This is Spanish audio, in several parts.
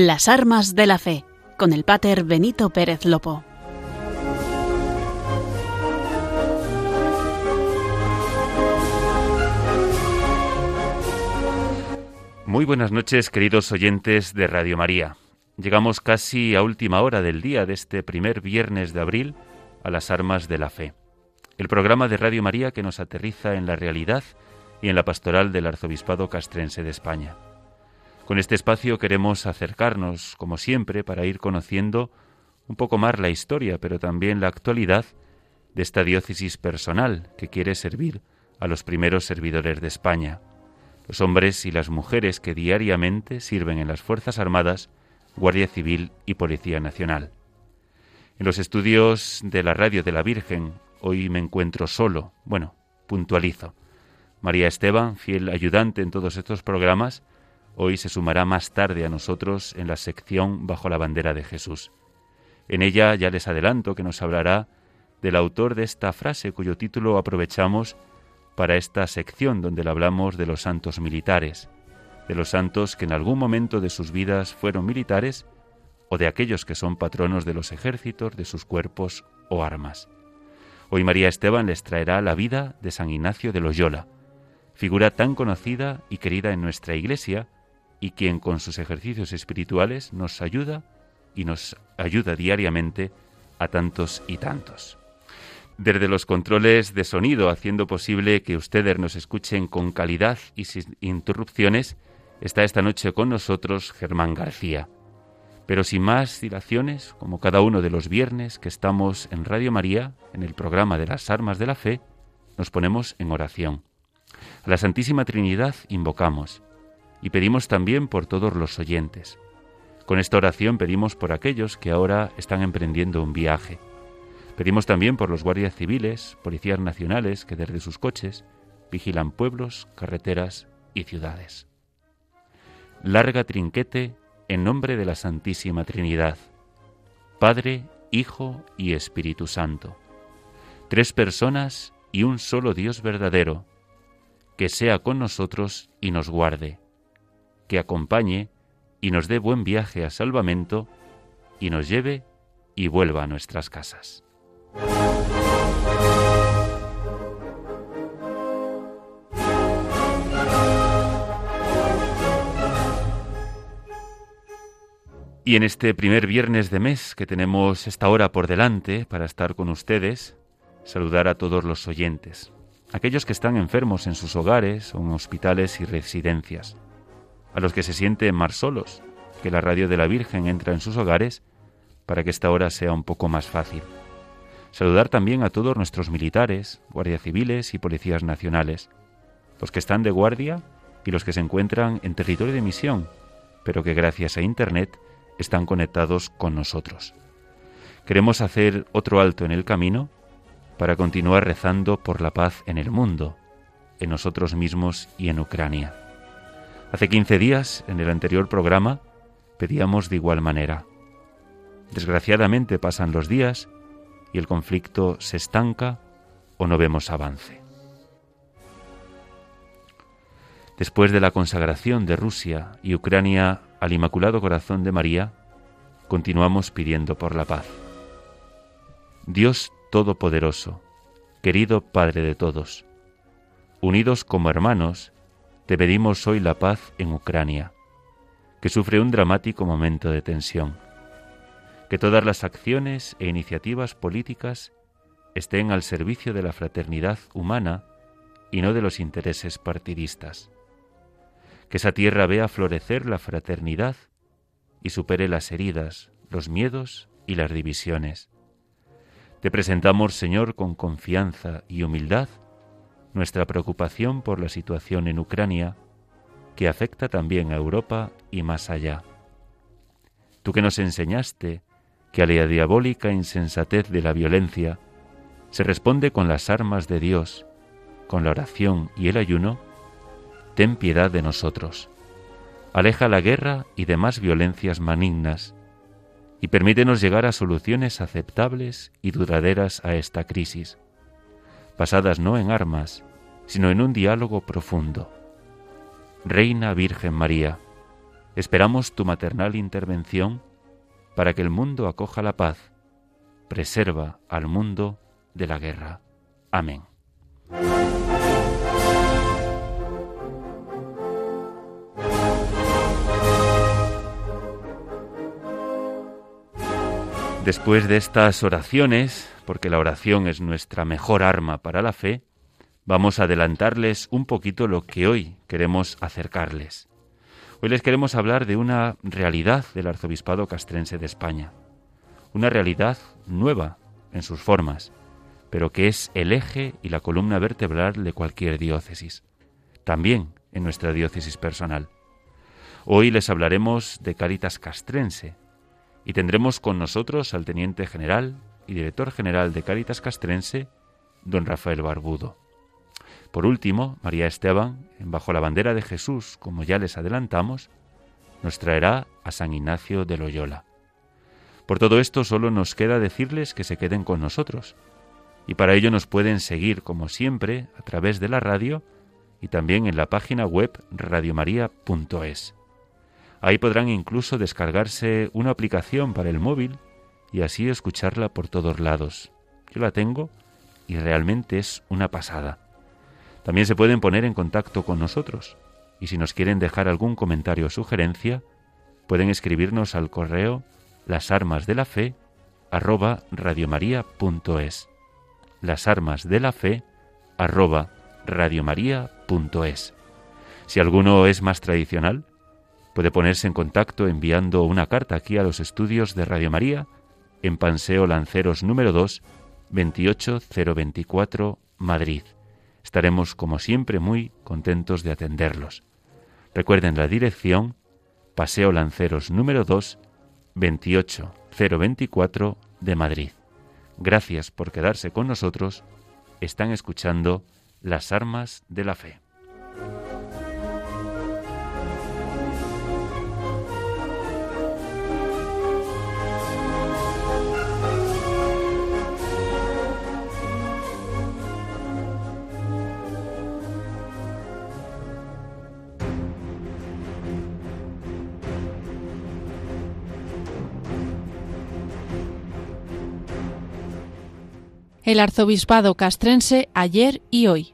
Las armas de la fe, con el pater Benito Pérez Lopo. Muy buenas noches, queridos oyentes de Radio María. Llegamos casi a última hora del día de este primer viernes de abril a las armas de la fe. El programa de Radio María que nos aterriza en la realidad y en la pastoral del Arzobispado Castrense de España. Con este espacio queremos acercarnos, como siempre, para ir conociendo un poco más la historia, pero también la actualidad de esta diócesis personal que quiere servir a los primeros servidores de España, los hombres y las mujeres que diariamente sirven en las Fuerzas Armadas, Guardia Civil y Policía Nacional. En los estudios de la radio de la Virgen, hoy me encuentro solo, bueno, puntualizo. María Esteban, fiel ayudante en todos estos programas, hoy se sumará más tarde a nosotros en la sección Bajo la bandera de Jesús. En ella ya les adelanto que nos hablará del autor de esta frase cuyo título aprovechamos para esta sección donde le hablamos de los santos militares, de los santos que en algún momento de sus vidas fueron militares o de aquellos que son patronos de los ejércitos, de sus cuerpos o armas. Hoy María Esteban les traerá la vida de San Ignacio de Loyola, figura tan conocida y querida en nuestra Iglesia, y quien con sus ejercicios espirituales nos ayuda y nos ayuda diariamente a tantos y tantos. Desde los controles de sonido, haciendo posible que ustedes nos escuchen con calidad y sin interrupciones, está esta noche con nosotros Germán García. Pero sin más dilaciones, como cada uno de los viernes que estamos en Radio María, en el programa de las Armas de la Fe, nos ponemos en oración. A la Santísima Trinidad invocamos y pedimos también por todos los oyentes. Con esta oración pedimos por aquellos que ahora están emprendiendo un viaje. Pedimos también por los guardias civiles, policías nacionales que desde sus coches vigilan pueblos, carreteras y ciudades. Larga trinquete en nombre de la Santísima Trinidad, Padre, Hijo y Espíritu Santo. Tres personas y un solo Dios verdadero, que sea con nosotros y nos guarde que acompañe y nos dé buen viaje a salvamento y nos lleve y vuelva a nuestras casas. Y en este primer viernes de mes que tenemos esta hora por delante para estar con ustedes, saludar a todos los oyentes, aquellos que están enfermos en sus hogares o en hospitales y residencias, a los que se sienten más solos, que la radio de la Virgen entra en sus hogares para que esta hora sea un poco más fácil. Saludar también a todos nuestros militares, guardias civiles y policías nacionales, los que están de guardia y los que se encuentran en territorio de misión, pero que gracias a Internet están conectados con nosotros. Queremos hacer otro alto en el camino para continuar rezando por la paz en el mundo, en nosotros mismos y en Ucrania. Hace 15 días, en el anterior programa, pedíamos de igual manera. Desgraciadamente pasan los días y el conflicto se estanca o no vemos avance. Después de la consagración de Rusia y Ucrania al Inmaculado Corazón de María, continuamos pidiendo por la paz. Dios Todopoderoso, querido Padre de todos, unidos como hermanos, te pedimos hoy la paz en Ucrania, que sufre un dramático momento de tensión. Que todas las acciones e iniciativas políticas estén al servicio de la fraternidad humana y no de los intereses partidistas. Que esa tierra vea florecer la fraternidad y supere las heridas, los miedos y las divisiones. Te presentamos, Señor, con confianza y humildad, nuestra preocupación por la situación en Ucrania, que afecta también a Europa y más allá. Tú que nos enseñaste que a la diabólica insensatez de la violencia se responde con las armas de Dios, con la oración y el ayuno, ten piedad de nosotros. Aleja la guerra y demás violencias malignas y permítenos llegar a soluciones aceptables y duraderas a esta crisis basadas no en armas, sino en un diálogo profundo. Reina Virgen María, Esperamos tu maternal intervención para que el mundo acoja la paz. Preserva al mundo de la guerra. Amén. Después de estas oraciones, porque la oración es nuestra mejor arma para la fe, vamos a adelantarles un poquito lo que hoy queremos acercarles. Hoy les queremos hablar de una realidad del arzobispado castrense de España, una realidad nueva en sus formas, pero que es el eje y la columna vertebral de cualquier diócesis, también en nuestra diócesis personal. Hoy les hablaremos de Caritas Castrense y tendremos con nosotros al teniente general y director general de Caritas Castrense, don Rafael Barbudo. Por último, María Esteban, bajo la bandera de Jesús, como ya les adelantamos, nos traerá a San Ignacio de Loyola. Por todo esto solo nos queda decirles que se queden con nosotros, y para ello nos pueden seguir, como siempre, a través de la radio y también en la página web radiomaria.es. Ahí podrán incluso descargarse una aplicación para el móvil y así escucharla por todos lados. Yo la tengo y realmente es una pasada. También se pueden poner en contacto con nosotros y si nos quieren dejar algún comentario o sugerencia, pueden escribirnos al correo las armas de la fe arroba radiomaria.es las armas de la fe arroba radiomaria.es. Si alguno es más tradicional, puede ponerse en contacto enviando una carta aquí a los estudios de Radio María en Panseo Lanceros número 2, 28024, Madrid. Estaremos como siempre muy contentos de atenderlos. Recuerden la dirección Paseo Lanceros número 2, 28024 de Madrid. Gracias por quedarse con nosotros. Están escuchando Las Armas de la Fe. El arzobispado castrense ayer y hoy.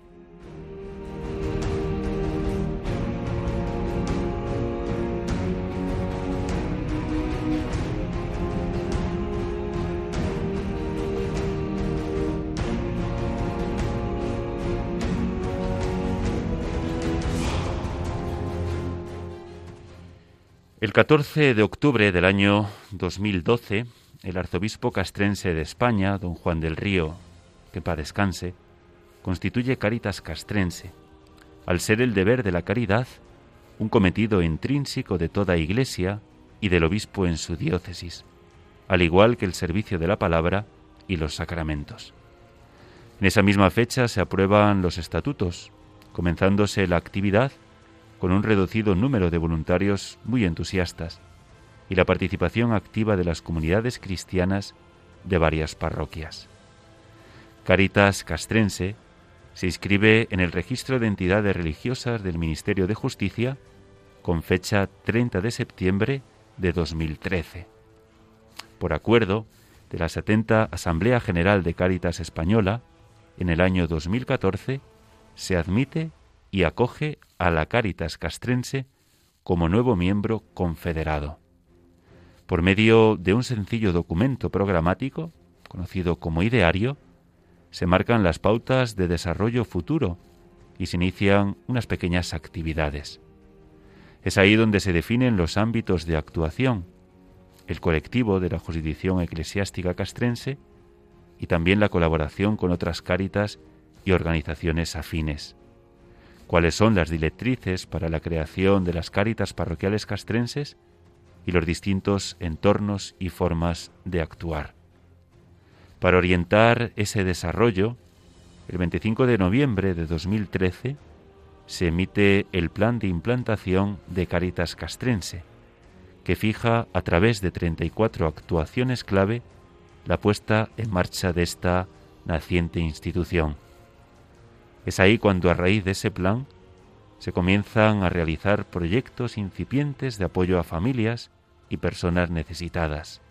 El 14 de octubre del año 2012, el arzobispo castrense de España, don Juan del Río, que para descanse, constituye Caritas Castrense, al ser el deber de la caridad un cometido intrínseco de toda Iglesia y del obispo en su diócesis, al igual que el servicio de la palabra y los sacramentos. En esa misma fecha se aprueban los estatutos, comenzándose la actividad con un reducido número de voluntarios muy entusiastas, y la participación activa de las comunidades cristianas de varias parroquias. Caritas Castrense se inscribe en el registro de entidades religiosas del Ministerio de Justicia con fecha 30 de septiembre de 2013. Por acuerdo de la 70 Asamblea General de Caritas Española, en el año 2014 se admite y acoge a la Caritas Castrense como nuevo miembro confederado por medio de un sencillo documento programático, conocido como ideario, se marcan las pautas de desarrollo futuro y se inician unas pequeñas actividades. Es ahí donde se definen los ámbitos de actuación, el colectivo de la jurisdicción eclesiástica castrense y también la colaboración con otras cáritas y organizaciones afines. ¿Cuáles son las directrices para la creación de las cáritas parroquiales castrenses? y los distintos entornos y formas de actuar. Para orientar ese desarrollo, el 25 de noviembre de 2013 se emite el Plan de Implantación de Caritas Castrense, que fija a través de 34 actuaciones clave la puesta en marcha de esta naciente institución. Es ahí cuando a raíz de ese plan se comienzan a realizar proyectos incipientes de apoyo a familias y personas necesitadas.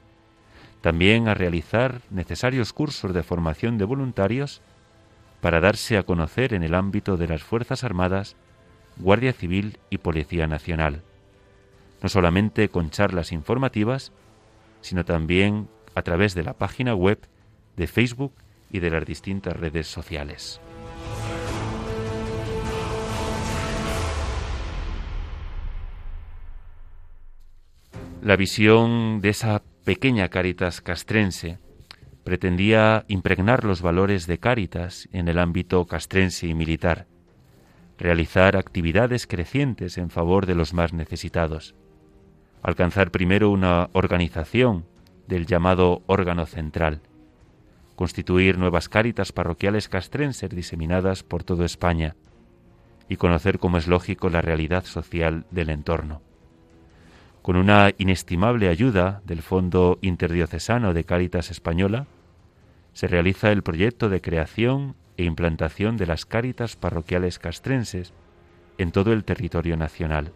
También a realizar necesarios cursos de formación de voluntarios para darse a conocer en el ámbito de las Fuerzas Armadas, Guardia Civil y Policía Nacional, no solamente con charlas informativas, sino también a través de la página web, de Facebook y de las distintas redes sociales. La visión de esa pequeña Caritas castrense pretendía impregnar los valores de Caritas en el ámbito castrense y militar, realizar actividades crecientes en favor de los más necesitados, alcanzar primero una organización del llamado órgano central, constituir nuevas cáritas parroquiales castrenses diseminadas por toda España y conocer, como es lógico, la realidad social del entorno con una inestimable ayuda del Fondo Interdiocesano de Cáritas Española, se realiza el proyecto de creación e implantación de las cáritas parroquiales castrenses en todo el territorio nacional.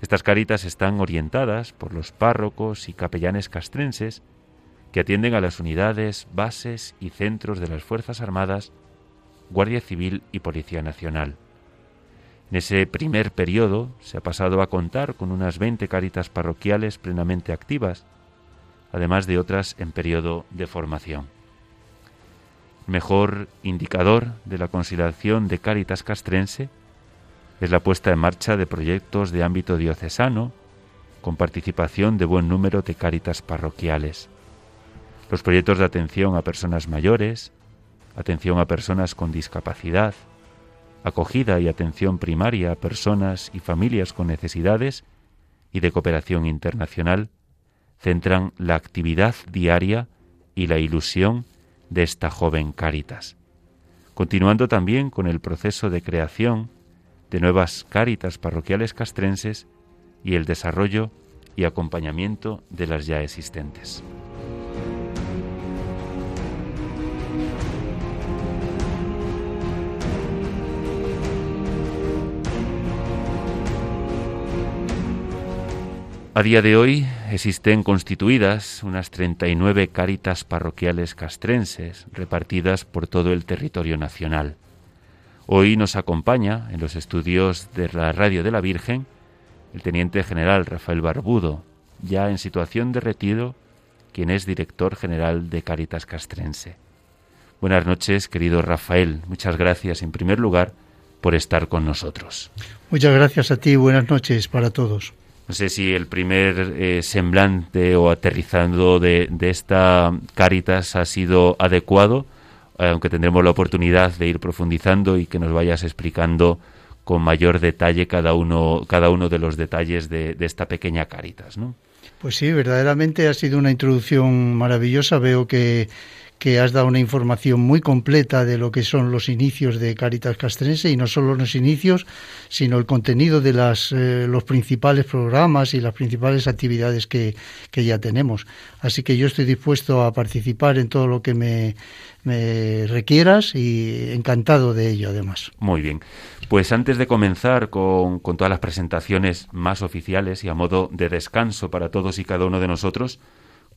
Estas cáritas están orientadas por los párrocos y capellanes castrenses que atienden a las unidades, bases y centros de las Fuerzas Armadas, Guardia Civil y Policía Nacional. En ese primer periodo se ha pasado a contar con unas 20 cáritas parroquiales plenamente activas, además de otras en periodo de formación. Mejor indicador de la consideración de Cáritas castrense es la puesta en marcha de proyectos de ámbito diocesano con participación de buen número de cáritas parroquiales. Los proyectos de atención a personas mayores, atención a personas con discapacidad, acogida y atención primaria a personas y familias con necesidades y de cooperación internacional, centran la actividad diaria y la ilusión de esta joven Cáritas, continuando también con el proceso de creación de nuevas Cáritas parroquiales castrenses y el desarrollo y acompañamiento de las ya existentes. A día de hoy existen constituidas unas 39 cáritas parroquiales castrenses repartidas por todo el territorio nacional. Hoy nos acompaña en los estudios de la Radio de la Virgen el teniente general Rafael Barbudo, ya en situación de retiro, quien es director general de Cáritas Castrense. Buenas noches, querido Rafael. Muchas gracias, en primer lugar, por estar con nosotros. Muchas gracias a ti. Buenas noches para todos. No sé si el primer eh, semblante o aterrizando de, esta Caritas ha sido adecuado, eh, aunque tendremos la oportunidad de ir profundizando y que nos vayas explicando con mayor detalle cada uno, cada uno de los detalles de, de esta pequeña Caritas, ¿no? Pues sí, verdaderamente ha sido una introducción maravillosa. Veo que que has dado una información muy completa de lo que son los inicios de Caritas Castrense y no solo los inicios, sino el contenido de las, eh, los principales programas y las principales actividades que, que, ya tenemos. Así que yo estoy dispuesto a participar en todo lo que me, me requieras y encantado de ello además. Muy bien. Pues antes de comenzar con, con todas las presentaciones más oficiales y a modo de descanso para todos y cada uno de nosotros,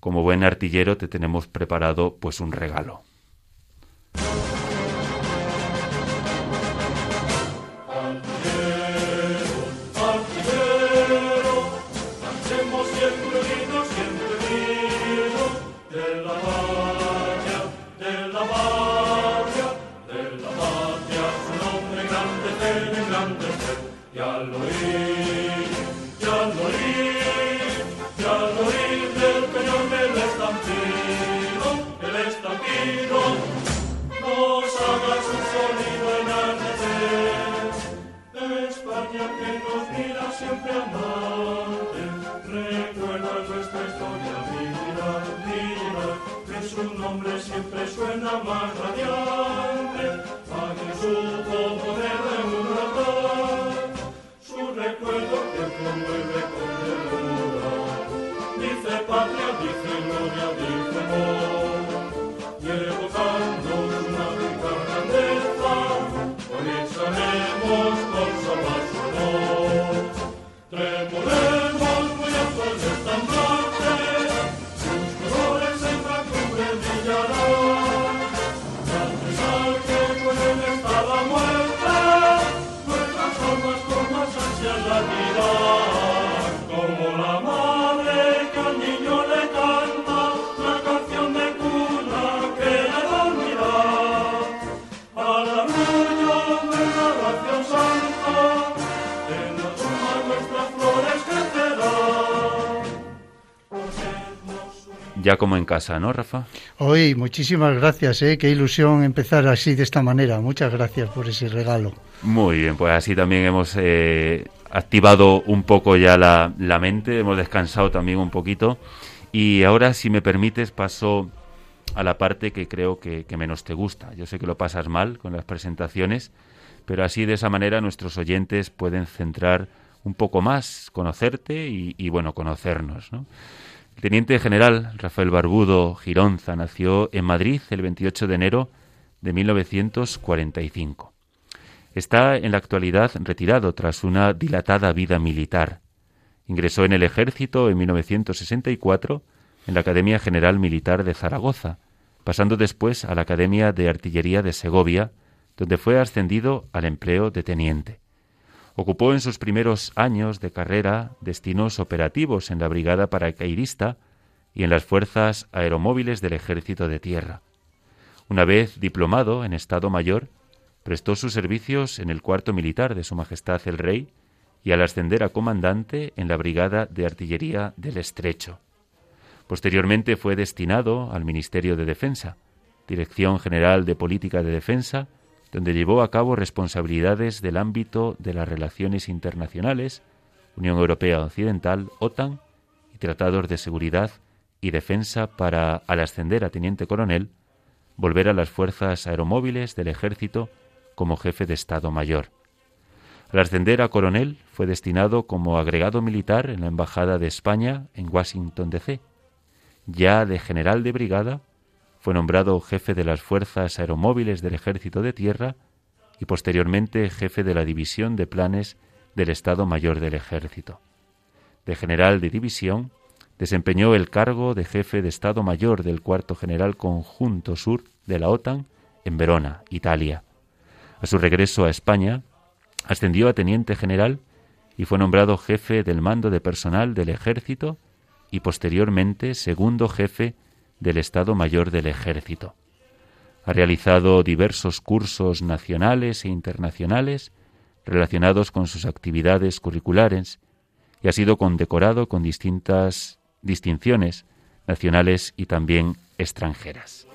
como buen artillero te tenemos preparado pues un regalo. Ya como en casa, ¿no, Rafa? Hoy, muchísimas gracias, ¿eh? qué ilusión empezar así de esta manera. Muchas gracias por ese regalo. Muy bien, pues así también hemos eh, activado un poco ya la, mente, hemos descansado también un poquito. Y ahora, si me permites, paso a la parte que creo que, menos te gusta. Yo sé que lo pasas mal con las presentaciones, pero así de esa manera nuestros oyentes pueden centrar un poco más, conocerte y, y bueno, conocernos, ¿no? Teniente general Rafael Barbudo Gironza nació en Madrid el 28 de enero de 1945. Está en la actualidad retirado tras una dilatada vida militar. Ingresó en el ejército en 1964 en la Academia General Militar de Zaragoza, pasando después a la Academia de Artillería de Segovia, donde fue ascendido al empleo de teniente. Ocupó en sus primeros años de carrera destinos operativos en la Brigada Paracaidista y en las Fuerzas Aeromóviles del Ejército de Tierra. Una vez diplomado en Estado Mayor, prestó sus servicios en el cuarto militar de Su Majestad el Rey y al ascender a comandante en la Brigada de Artillería del Estrecho. Posteriormente fue destinado al Ministerio de Defensa, Dirección General de Política de Defensa donde llevó a cabo responsabilidades del ámbito de las relaciones internacionales, Unión Europea Occidental, OTAN y tratados de seguridad y defensa para, al ascender a teniente coronel, volver a las fuerzas aeromóviles del ejército como jefe de Estado Mayor. Al ascender a coronel fue destinado como agregado militar en la Embajada de España en Washington, D.C. Ya de general de brigada, fue nombrado jefe de las Fuerzas Aeromóviles del Ejército de Tierra y posteriormente jefe de la División de Planes del Estado Mayor del Ejército. De general de división, desempeñó el cargo de jefe de Estado Mayor del Cuarto General Conjunto Sur de la OTAN en Verona, Italia. A su regreso a España, ascendió a teniente general y fue nombrado jefe del mando de personal del Ejército y posteriormente segundo jefe del Estado Mayor del Ejército. Ha realizado diversos cursos nacionales e internacionales relacionados con sus actividades curriculares y ha sido condecorado con distintas distinciones nacionales y también extranjeras.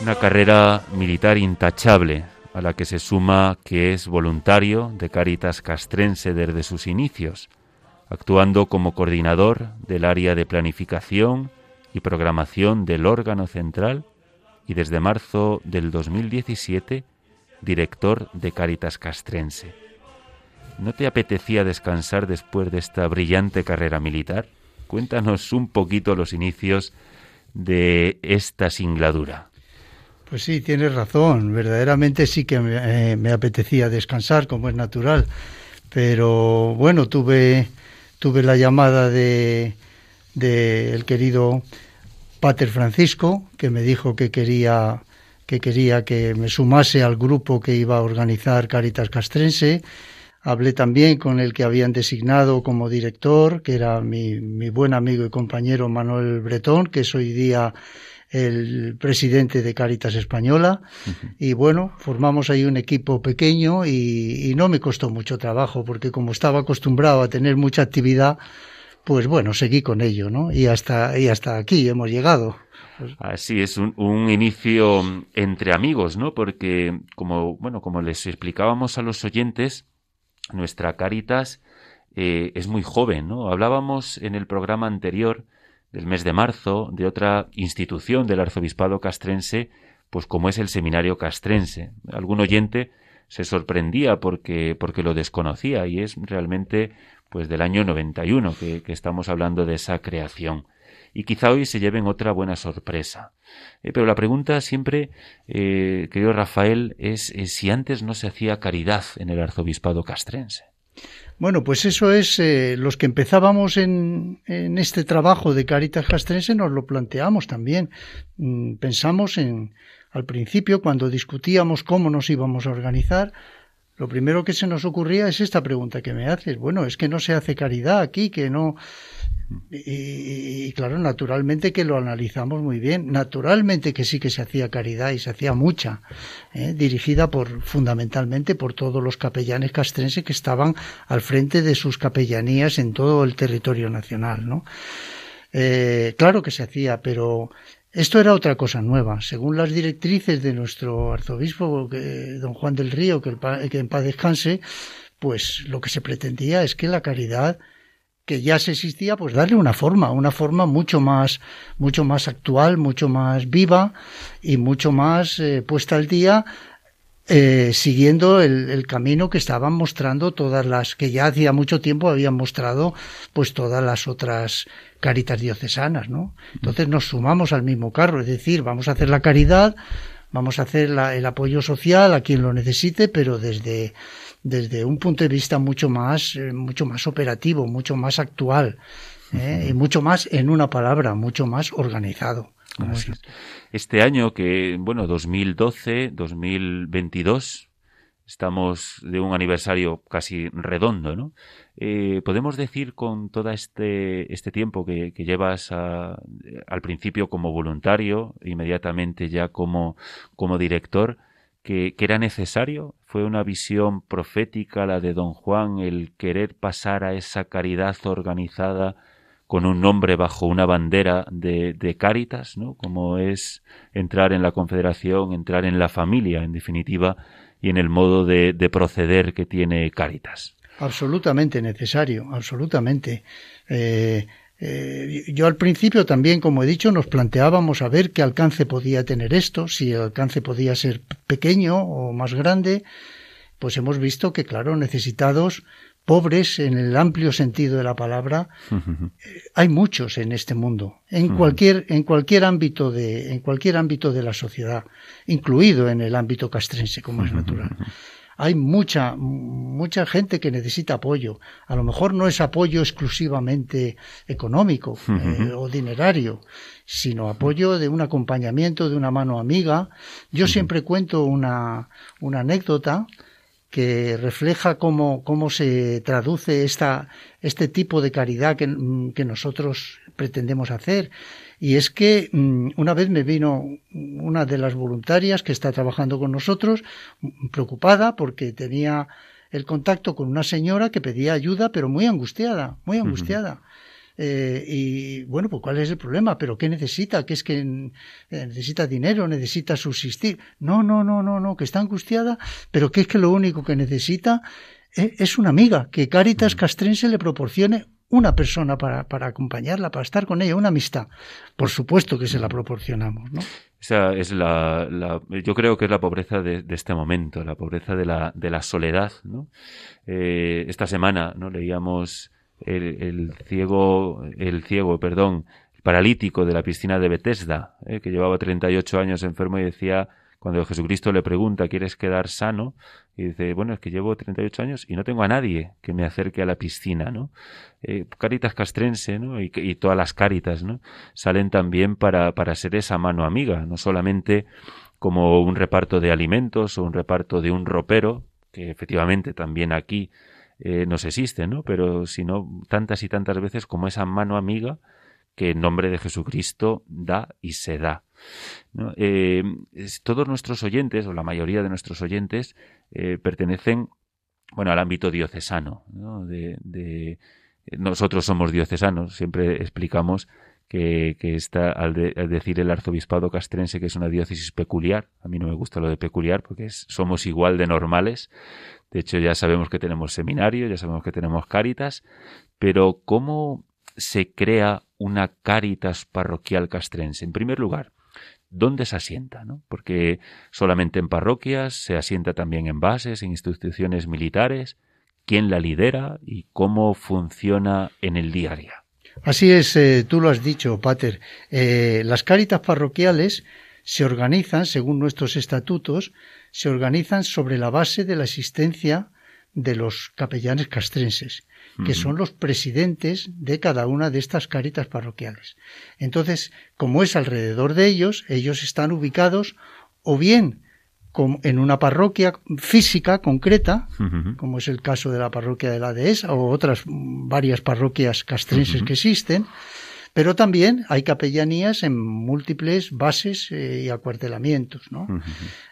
Una carrera militar intachable a la que se suma que es voluntario de Caritas Castrense desde sus inicios, actuando como coordinador del área de planificación y programación del órgano central y desde marzo del 2017 director de Caritas Castrense. ¿No te apetecía descansar después de esta brillante carrera militar? Cuéntanos un poquito los inicios de esta singladura. Pues sí, tienes razón. Verdaderamente sí que me, eh, apetecía descansar, como es natural. Pero bueno, tuve, tuve la llamada de, de el querido Pater Francisco, que me dijo que quería que quería que me sumase al grupo que iba a organizar Caritas Castrense. Hablé también con el que habían designado como director, que era mi, mi buen amigo y compañero Manuel Bretón, que es hoy día el presidente de Caritas Española y bueno, formamos ahí un equipo pequeño y, no me costó mucho trabajo porque como estaba acostumbrado a tener mucha actividad, pues bueno, seguí con ello, ¿no? Y hasta, y hasta aquí hemos llegado. Así es, un, un, inicio entre amigos, ¿no? Porque, como, bueno, como les explicábamos a los oyentes, nuestra Caritas eh, es muy joven, ¿no? Hablábamos en el programa anterior del mes de marzo de otra institución del arzobispado castrense, pues como es el seminario castrense. Algún oyente se sorprendía porque, porque lo desconocía y es realmente pues del año 91 que, que estamos hablando de esa creación. Y quizá hoy se lleven otra buena sorpresa. Eh, pero la pregunta siempre, eh, querido Rafael, es si antes no se hacía caridad en el arzobispado castrense. Bueno, pues eso es, eh, los que empezábamos en, en, este trabajo de Caritas Castrense nos lo planteamos también. Mm, pensamos en, al principio, cuando discutíamos cómo nos íbamos a organizar, lo primero que se nos ocurría es esta pregunta que me haces. Bueno, es que no se hace caridad aquí, que no. Y, claro, naturalmente que lo analizamos muy bien. Naturalmente que sí que se hacía caridad y se hacía mucha, ¿eh? dirigida por fundamentalmente por todos los capellanes castrenses que estaban al frente de sus capellanías en todo el territorio nacional, ¿no? Eh, claro que se hacía, pero esto era otra cosa nueva. Según las directrices de nuestro arzobispo, don Juan del Río, que, que en paz descanse, pues lo que se pretendía es que la caridad que ya se existía, pues darle una forma, una forma mucho más, mucho más actual, mucho más viva y mucho más eh, puesta al día, eh, siguiendo el, el, camino que estaban mostrando todas las, que ya hacía mucho tiempo habían mostrado, pues todas las otras caritas diocesanas, ¿no? Entonces nos sumamos al mismo carro, es decir, vamos a hacer la caridad, vamos a hacer la, el apoyo social a quien lo necesite, pero desde, desde un punto de vista mucho más, eh, mucho más operativo, mucho más actual, ¿eh? y mucho más, en una palabra, mucho más organizado. Este año que, bueno, 2012, 2022, estamos de un aniversario casi redondo, ¿no? Eh, podemos decir con todo este, este tiempo que, que llevas a, al principio como voluntario, inmediatamente ya como, como director, que, era necesario, fue una visión profética la de don Juan, el querer pasar a esa caridad organizada con un nombre bajo una bandera de, de Cáritas, ¿no? como es entrar en la confederación, entrar en la familia, en definitiva, y en el modo de, de proceder que tiene Cáritas. Absolutamente necesario, absolutamente. Eh, eh, yo al principio también, como he dicho, nos planteábamos a ver qué alcance podía tener esto, si el alcance podía ser pequeño o más grande, pues hemos visto que, claro, necesitados, pobres en el amplio sentido de la palabra, eh, hay muchos en este mundo, en cualquier, en cualquier ámbito de, en cualquier ámbito de la sociedad, incluido en el ámbito castrense, como es natural hay mucha, mucha gente que necesita apoyo. A lo mejor no es apoyo exclusivamente económico eh, o dinerario, sino apoyo de un acompañamiento, de una mano amiga. Yo siempre cuento una, una anécdota que refleja cómo, cómo se traduce esta, este tipo de caridad que, que nosotros pretendemos hacer. Y es que mm, una vez me vino una de las voluntarias que está trabajando con nosotros, preocupada porque tenía el contacto con una señora que pedía ayuda, pero muy angustiada, muy angustiada. Eh, y bueno, pues cuál es el problema, pero ¿qué necesita? ¿Qué es que eh, necesita dinero, necesita subsistir? No, no, no, no, no, que está angustiada, pero que es que lo único que necesita eh, es una amiga, que Caritas Castrense le proporcione una persona para, para acompañarla, para estar con ella, una amistad. Por supuesto que se la proporcionamos, ¿no? Esa es la, la, yo creo que es la pobreza de, de, este momento, la pobreza de la, de la soledad, ¿no? Eh, esta semana, ¿no? Leíamos el, el, ciego, el ciego, perdón, el paralítico de la piscina de Bethesda, ¿eh? que llevaba 38 años enfermo y decía, cuando Jesucristo le pregunta, ¿quieres quedar sano? Y dice, bueno, es que llevo 38 años y no tengo a nadie que me acerque a la piscina, ¿no? Eh, Caritas Castrense, ¿no? Y, y, todas las Caritas, ¿no? Salen también para, para ser esa mano amiga, no solamente como un reparto de alimentos o un reparto de un ropero, que efectivamente también aquí eh, nos existe, ¿no? Pero sino tantas y tantas veces como esa mano amiga que en nombre de Jesucristo da y se da. Eh, todos nuestros oyentes, o la mayoría de nuestros oyentes, eh, pertenecen bueno, al ámbito diocesano. ¿no? De, nosotros somos diocesanos, siempre explicamos que, está, al, de, al, decir el arzobispado castrense que es una diócesis peculiar, a mí no me gusta lo de peculiar porque somos igual de normales, de hecho ya sabemos que tenemos seminario, ya sabemos que tenemos cáritas, pero ¿cómo se crea una cáritas parroquial castrense? En primer lugar, dónde se asienta, ¿no? Porque solamente en parroquias, se asienta también en bases, en instituciones militares, quién la lidera y cómo funciona en el día a día. Así es, eh, tú lo has dicho, Pater. Eh, las cáritas parroquiales se organizan, según nuestros estatutos, se organizan sobre la base de la existencia de los capellanes castrenses, que son los presidentes de cada una de estas caritas parroquiales. Entonces, como es alrededor de ellos, ellos están ubicados o bien en una parroquia física concreta, como es el caso de la parroquia de la Dehesa o otras varias parroquias castrenses que existen, pero también hay capellanías en múltiples bases eh, y acuartelamientos. ¿no?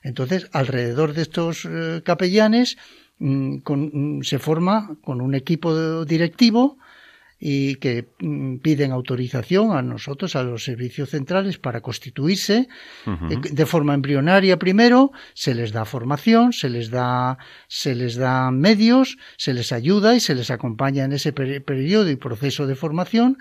Entonces, alrededor de estos eh, capellanes mm, mm, se forma con un equipo directivo y que mm, piden autorización a nosotros, a los servicios centrales, para constituirse eh, de forma embrionaria primero, se les da formación, se les da, se les da medios, se les ayuda y se les acompaña en ese periodo y proceso de formación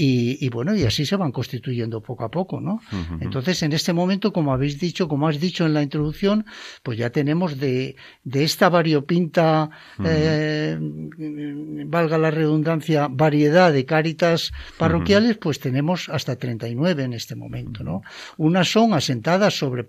y, bueno, y así se van constituyendo poco a poco, ¿no? Entonces, en este momento, como habéis dicho, como has dicho en la introducción, pues ya tenemos de, de esta variopinta, eh, valga la redundancia, variedad de cáritas parroquiales, pues tenemos hasta 39 en este momento, ¿no? Unas son asentadas sobre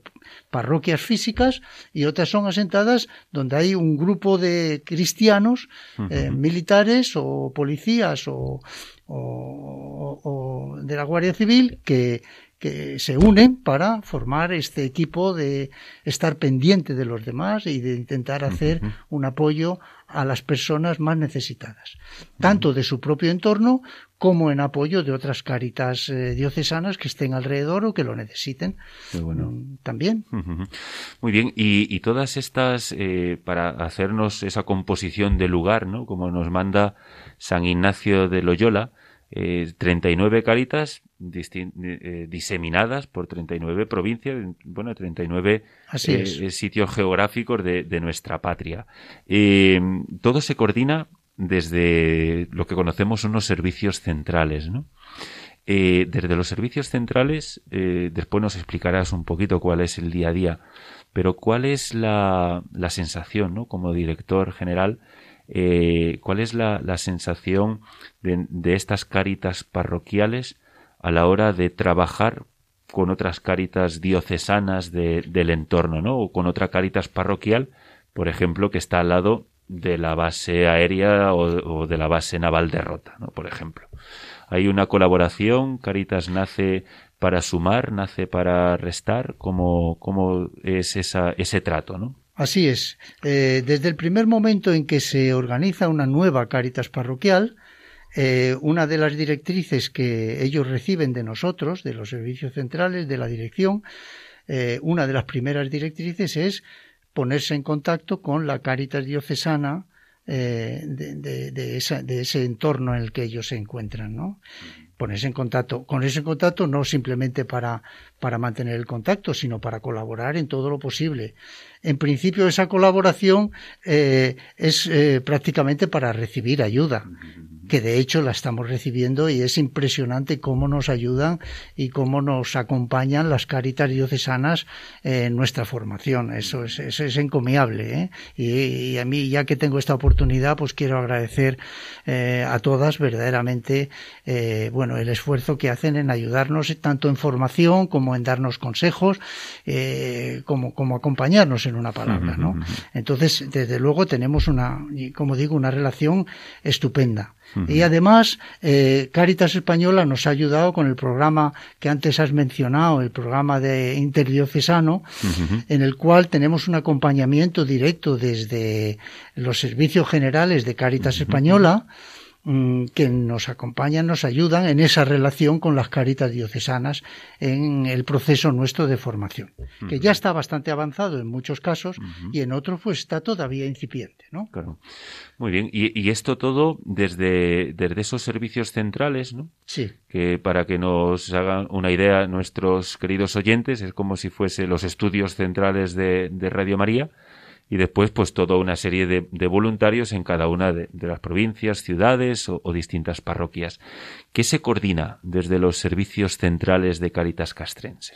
parroquias físicas y otras son asentadas donde hay un grupo de cristianos, eh, militares o policías o, o, de la Guardia Civil que, que se unen para formar este equipo de estar pendiente de los demás y de intentar hacer un apoyo a las personas más necesitadas, tanto de su propio entorno como en apoyo de otras caritas eh, diocesanas que estén alrededor o que lo necesiten bueno. Mm, también. Muy bien, y, y todas estas, eh, para hacernos esa composición de lugar, ¿no? Como nos manda San Ignacio de Loyola, eh, 39 caritas eh, diseminadas por 39 provincias, bueno, 39 eh, sitios geográficos de, de nuestra patria. Eh, todo se coordina desde lo que conocemos unos servicios centrales, ¿no? desde los servicios centrales, después nos explicarás un poquito cuál es el día a día, pero cuál es la, la sensación, ¿no? Como director general, eh, ¿cuál es la, sensación de, estas caritas parroquiales a la hora de trabajar con otras caritas diocesanas del entorno, ¿no? O con otra caritas parroquial, por ejemplo, que está al lado de la base aérea o, de la base naval de Rota, ¿no? Por ejemplo. Hay una colaboración, Caritas nace para sumar, nace para restar, ¿cómo, cómo es esa, ese trato, ¿no? Así es. Eh, desde el primer momento en que se organiza una nueva Cáritas parroquial, eh, una de las directrices que ellos reciben de nosotros, de los servicios centrales, de la dirección, eh, una de las primeras directrices es ponerse en contacto con la Cáritas diocesana de, ese entorno en el que ellos se encuentran, ¿no? ponerse en contacto, con ese contacto no simplemente para, para mantener el contacto, sino para colaborar en todo lo posible. En principio esa colaboración eh, es eh, prácticamente para recibir ayuda que de hecho la estamos recibiendo y es impresionante cómo nos ayudan y cómo nos acompañan las caritas diocesanas en nuestra formación. Eso es, eso es encomiable. ¿eh? Y, a mí, ya que tengo esta oportunidad, pues quiero agradecer eh, a todas verdaderamente bueno, el esfuerzo que hacen en ayudarnos tanto en formación como en darnos consejos, como, como acompañarnos en una palabra. ¿no? Entonces, desde luego tenemos una, como digo, una relación estupenda. Y además, eh, Caritas Española nos ha ayudado con el programa que antes has mencionado, el programa de interdiocesano, en el cual tenemos un acompañamiento directo desde los servicios generales de Caritas Española que nos acompañan, nos ayudan en esa relación con las caritas diocesanas en el proceso nuestro de formación, que ya está bastante avanzado en muchos casos y en otros pues está todavía incipiente, ¿no? Claro. Muy bien. Y, esto todo desde, desde esos servicios centrales, ¿no? Sí. Que para que nos hagan una idea nuestros queridos oyentes, es como si fuese los estudios centrales de, de Radio María y después pues toda una serie de, voluntarios en cada una de, las provincias, ciudades o, distintas parroquias. ¿Qué se coordina desde los servicios centrales de Caritas Castrense?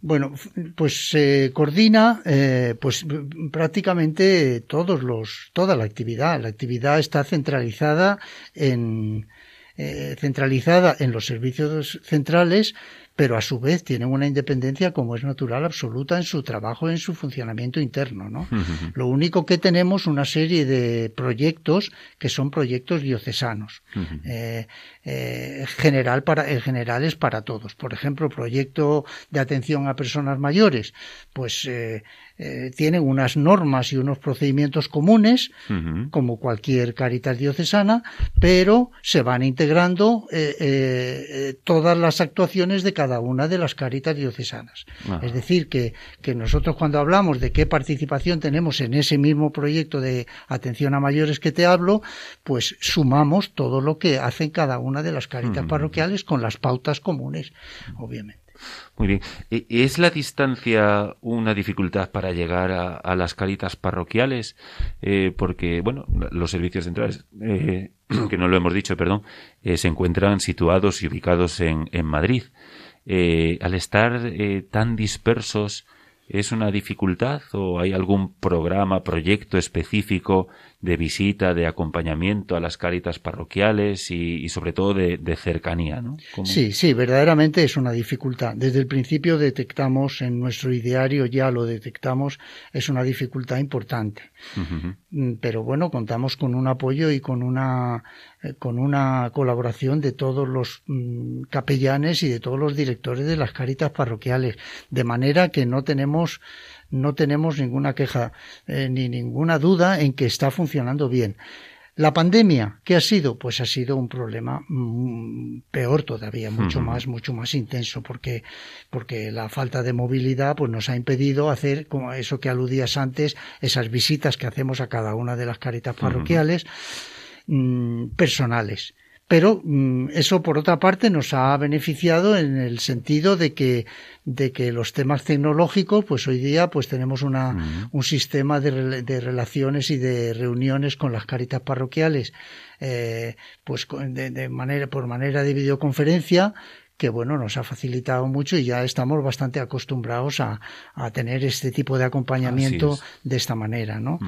Bueno, pues se coordina eh, pues prácticamente todos los toda la actividad. La actividad está centralizada en eh, centralizada en los servicios centrales pero a su vez tienen una independencia como es natural absoluta en su trabajo, en su funcionamiento interno. ¿no? Lo único que tenemos una serie de proyectos que son proyectos diocesanos. Eh, eh, general para, en general es para todos. Por ejemplo, proyecto de atención a personas mayores, pues eh, eh, tienen unas normas y unos procedimientos comunes, como cualquier caritas diocesana, pero se van integrando eh, eh, todas las actuaciones de cada una de las caritas diocesanas. Es decir, que, que nosotros cuando hablamos de qué participación tenemos en ese mismo proyecto de atención a mayores que te hablo, pues sumamos todo lo que hacen cada una de las caritas parroquiales con las pautas comunes, obviamente. Muy bien. ¿E-, ¿Es la distancia una dificultad para llegar a, las caritas parroquiales? Eh, porque, bueno, los servicios centrales, eh, que no lo hemos dicho, perdón, eh, se encuentran situados y ubicados en, en Madrid. al estar tan dispersos, ¿es una dificultad o hay algún programa, proyecto específico de visita, de acompañamiento a las caritas parroquiales y, sobre todo de, cercanía. ¿no? Sí, sí, verdaderamente es una dificultad. Desde el principio detectamos en nuestro ideario, ya lo detectamos, es una dificultad importante. Mm, pero bueno, contamos con un apoyo y con una, con una colaboración de todos los mm, capellanes y de todos los directores de las caritas parroquiales, de manera que no tenemos no tenemos ninguna queja eh, ni ninguna duda en que está funcionando bien. La pandemia, ¿qué ha sido? Pues ha sido un problema mm, peor todavía, mucho más, mucho más intenso, porque, porque la falta de movilidad pues nos ha impedido hacer, como eso que aludías antes, esas visitas que hacemos a cada una de las caritas parroquiales mm, personales. Pero mm, eso, por otra parte, nos ha beneficiado en el sentido de que, de que los temas tecnológicos, pues hoy día, pues tenemos una, un sistema de, de, relaciones y de reuniones con las caritas parroquiales, eh, pues de, de manera, por manera de videoconferencia, que bueno, nos ha facilitado mucho y ya estamos bastante acostumbrados a, a tener este tipo de acompañamiento de esta manera, ¿no?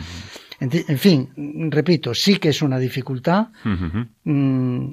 En, fin, repito, sí que es una dificultad, mm,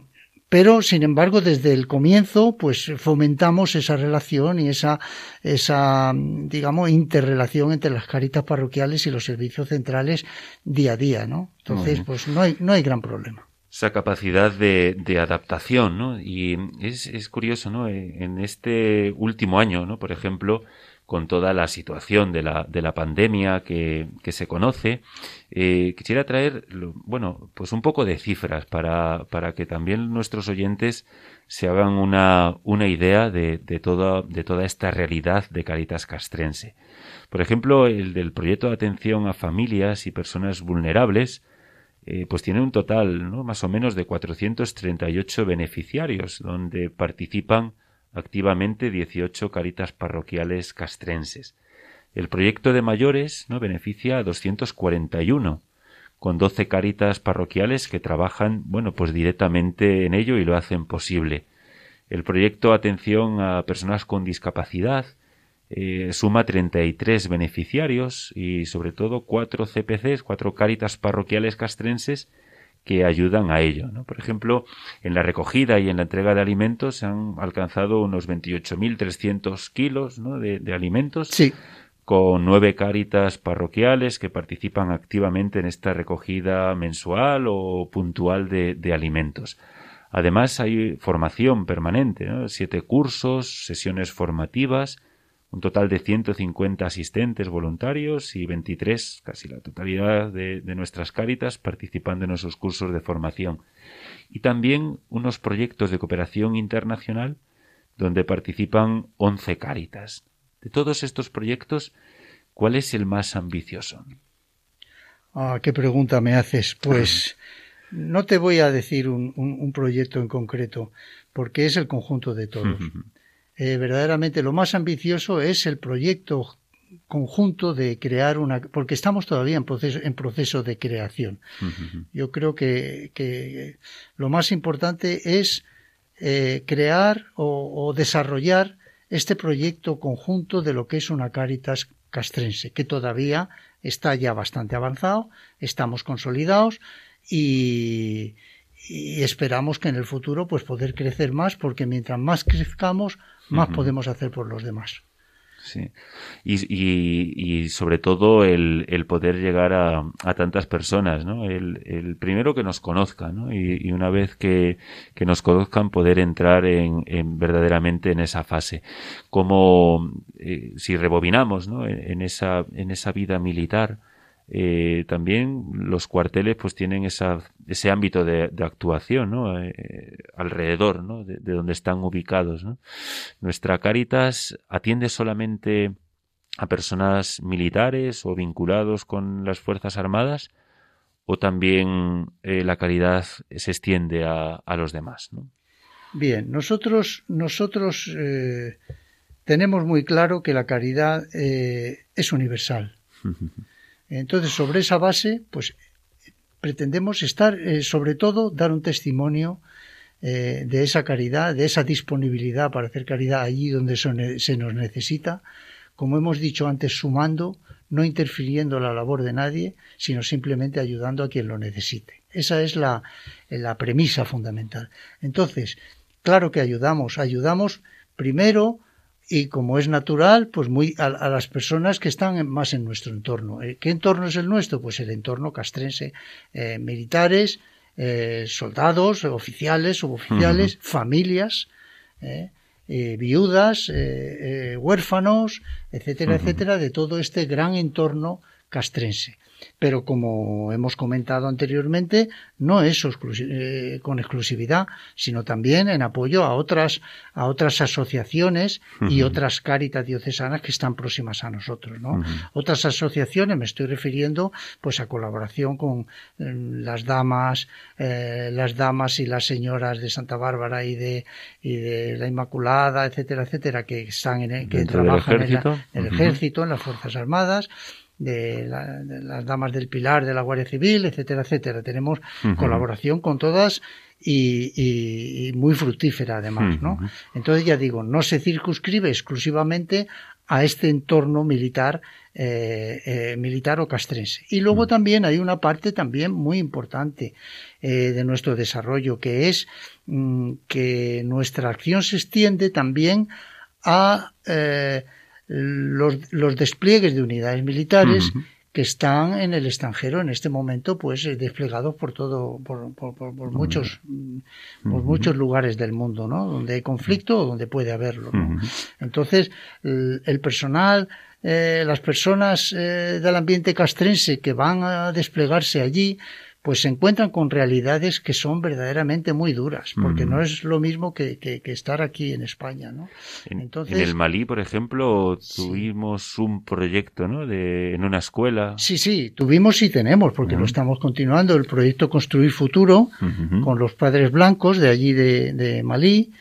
pero sin embargo desde el comienzo pues fomentamos esa relación y esa, esa digamos, interrelación entre las caritas parroquiales y los servicios centrales día a día, ¿no? Entonces, pues no hay, no hay gran problema esa capacidad de, adaptación, ¿no? Y es, es curioso, ¿no? En este último año, ¿no? Por ejemplo, con toda la situación de la, de la pandemia que, que se conoce, eh, quisiera traer, bueno, pues un poco de cifras para, para que también nuestros oyentes se hagan una, una idea de, de, toda, de toda esta realidad de Caritas Castrense. Por ejemplo, el del proyecto de atención a familias y personas vulnerables, eh, pues tiene un total, ¿no? más o menos de 438 beneficiarios, donde participan activamente 18 caritas parroquiales castrenses. El proyecto de mayores ¿no? beneficia a 241, con 12 caritas parroquiales que trabajan, bueno, pues directamente en ello y lo hacen posible. El proyecto Atención a Personas con Discapacidad eh, suma 33 beneficiarios y sobre todo cuatro CPCs, cuatro caritas parroquiales castrenses que ayudan a ello. ¿no? Por ejemplo, en la recogida y en la entrega de alimentos se han alcanzado unos 28.300 kilos ¿no? de, alimentos. Sí. con nueve cáritas parroquiales que participan activamente en esta recogida mensual o puntual de, alimentos. Además, hay formación permanente, siete cursos, sesiones formativas, un total de 150 asistentes voluntarios y 23, casi la totalidad de, nuestras cáritas, participando en esos cursos de formación. Y también unos proyectos de cooperación internacional donde participan 11 cáritas. De todos estos proyectos, ¿cuál es el más ambicioso? Ah, qué pregunta me haces. Pues no te voy a decir un, un proyecto en concreto, porque es el conjunto de todos. Eh, verdaderamente lo más ambicioso es el proyecto conjunto de crear una porque estamos todavía en proceso en proceso de creación. Yo creo que, lo más importante es eh, crear o, desarrollar este proyecto conjunto de lo que es una Caritas castrense que todavía está ya bastante avanzado estamos consolidados y, y esperamos que en el futuro pues poder crecer más porque mientras más crezcamos más podemos hacer por los demás. Sí. Y, y, sobre todo el, el poder llegar a, a, tantas personas, ¿no? El, el, primero que nos conozcan, ¿no? Y, una vez que, que, nos conozcan poder entrar en, en verdaderamente en esa fase. Como eh, si rebobinamos, ¿no? En, esa, en esa vida militar, eh, también los cuarteles pues tienen esa, ese ámbito de, actuación ¿no? Eh, alrededor ¿no? de, donde están ubicados. ¿no? Nuestra Caritas atiende solamente a personas militares o vinculados con las Fuerzas Armadas o también eh, la caridad se extiende a, a los demás. Bien, nosotros, nosotros tenemos muy claro que la caridad es universal. Entonces, sobre esa base, pues pretendemos estar, eh, sobre todo, dar un testimonio eh, de esa caridad, de esa disponibilidad para hacer caridad allí donde se nos necesita, como hemos dicho antes, sumando, no interfiriendo en la labor de nadie, sino simplemente ayudando a quien lo necesite. Esa es la, la premisa fundamental. Entonces, claro que ayudamos, ayudamos primero y como es natural, pues muy a, las personas que están más en nuestro entorno. Eh, ¿Qué entorno es el nuestro? Pues el entorno castrense, eh, militares, eh, soldados, oficiales, suboficiales, familias, viudas, huérfanos, etcétera, etcétera, de todo este gran entorno castrense pero como hemos comentado anteriormente, no es eh, con exclusividad, sino también en apoyo a otras, a otras asociaciones y otras cáritas diocesanas que están próximas a nosotros, ¿no? Otras asociaciones, me estoy refiriendo, pues a colaboración con eh, las damas, eh, las damas y las señoras de Santa Bárbara y de, y de la Inmaculada, etcétera, etcétera, que están en, que trabajan en, el ejército, en las Fuerzas Armadas, de, las damas del Pilar, de la Guardia Civil, etcétera, etcétera. Tenemos colaboración con todas y, muy fructífera además, ¿no? Entonces ya digo, no se circunscribe exclusivamente a este entorno militar eh, eh, militar o castrense. Y luego también hay una parte también muy importante eh, de nuestro desarrollo, que es mm, que nuestra acción se extiende también a los, los despliegues de unidades militares que están en el extranjero en este momento pues eh, desplegados por todo por, por, muchos por muchos lugares del mundo no donde hay conflicto o donde puede haberlo entonces el, personal eh, las personas eh, del ambiente castrense que van a desplegarse allí pues se encuentran con realidades que son verdaderamente muy duras, porque no es lo mismo que, que, estar aquí en España, ¿no? En, Entonces, en el Malí, por ejemplo, tuvimos un proyecto, ¿no? De, en una escuela. Sí, sí, tuvimos y tenemos, porque lo estamos continuando, el proyecto Construir Futuro, con los padres blancos de allí de, de Malí,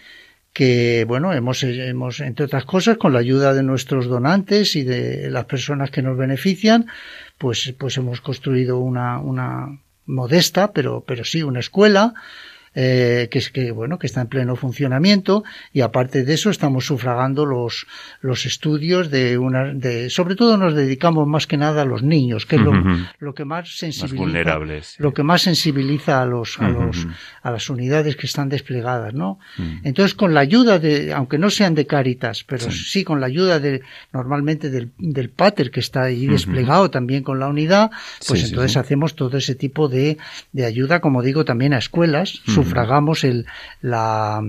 que bueno hemos, hemos entre otras cosas con la ayuda de nuestros donantes y de las personas que nos benefician pues pues hemos construido una, una modesta, pero, pero sí una escuela eh, que es que bueno que está en pleno funcionamiento y aparte de eso estamos sufragando los los estudios de una de sobre todo nos dedicamos más que nada a los niños que es lo, lo, que más sensibiliza lo que más sensibiliza a los a los a las unidades que están desplegadas no entonces con la ayuda de aunque no sean de Cáritas pero sí, con la ayuda de normalmente del, del pater que está ahí desplegado también con la unidad pues entonces hacemos todo ese tipo de, de ayuda como digo también a escuelas sufragamos el, la,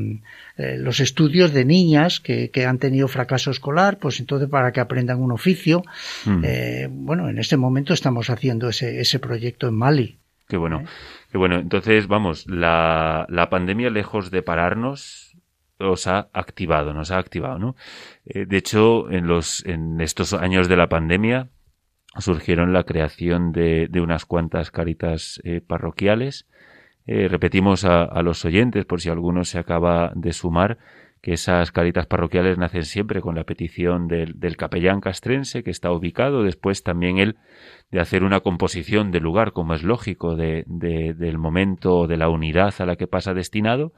eh, los estudios de niñas que, que, han tenido fracaso escolar, pues entonces para que aprendan un oficio. Mm. Eh, bueno, en este momento estamos haciendo ese, ese proyecto en Mali. Qué bueno. ¿Eh? Qué bueno. Entonces, vamos, la, la pandemia, lejos de pararnos, os ha activado, nos ha activado, ¿no? de hecho, en los, en estos años de la pandemia, surgieron la creación de, de unas cuantas caritas parroquiales eh, repetimos a, los oyentes, por si alguno se acaba de sumar, que esas caritas parroquiales nacen siempre con la petición del, del, capellán castrense que está ubicado, después también él de hacer una composición del lugar, como es lógico, de, del momento de la unidad a la que pasa destinado,